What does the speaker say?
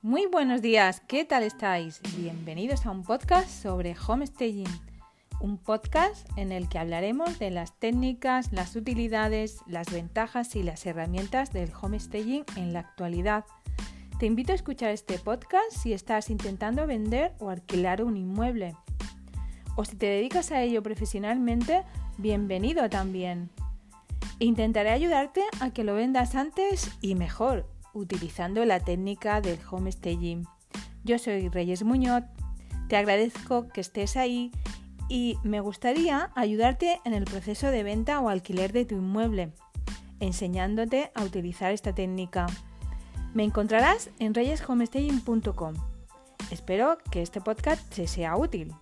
Muy buenos días, ¿qué tal estáis? Bienvenidos a un podcast sobre homestaging, un podcast en el que hablaremos de las técnicas, las utilidades, las ventajas y las herramientas del homestaging en la actualidad. Te invito a escuchar este podcast si estás intentando vender o alquilar un inmueble. O si te dedicas a ello profesionalmente, bienvenido también. Intentaré ayudarte a que lo vendas antes y mejor, utilizando la técnica del homestaging. Yo soy Reyes Muñoz, te agradezco que estés ahí y me gustaría ayudarte en el proceso de venta o alquiler de tu inmueble, enseñándote a utilizar esta técnica. Me encontrarás en reyeshomestaging.com. Espero que este podcast te sea útil.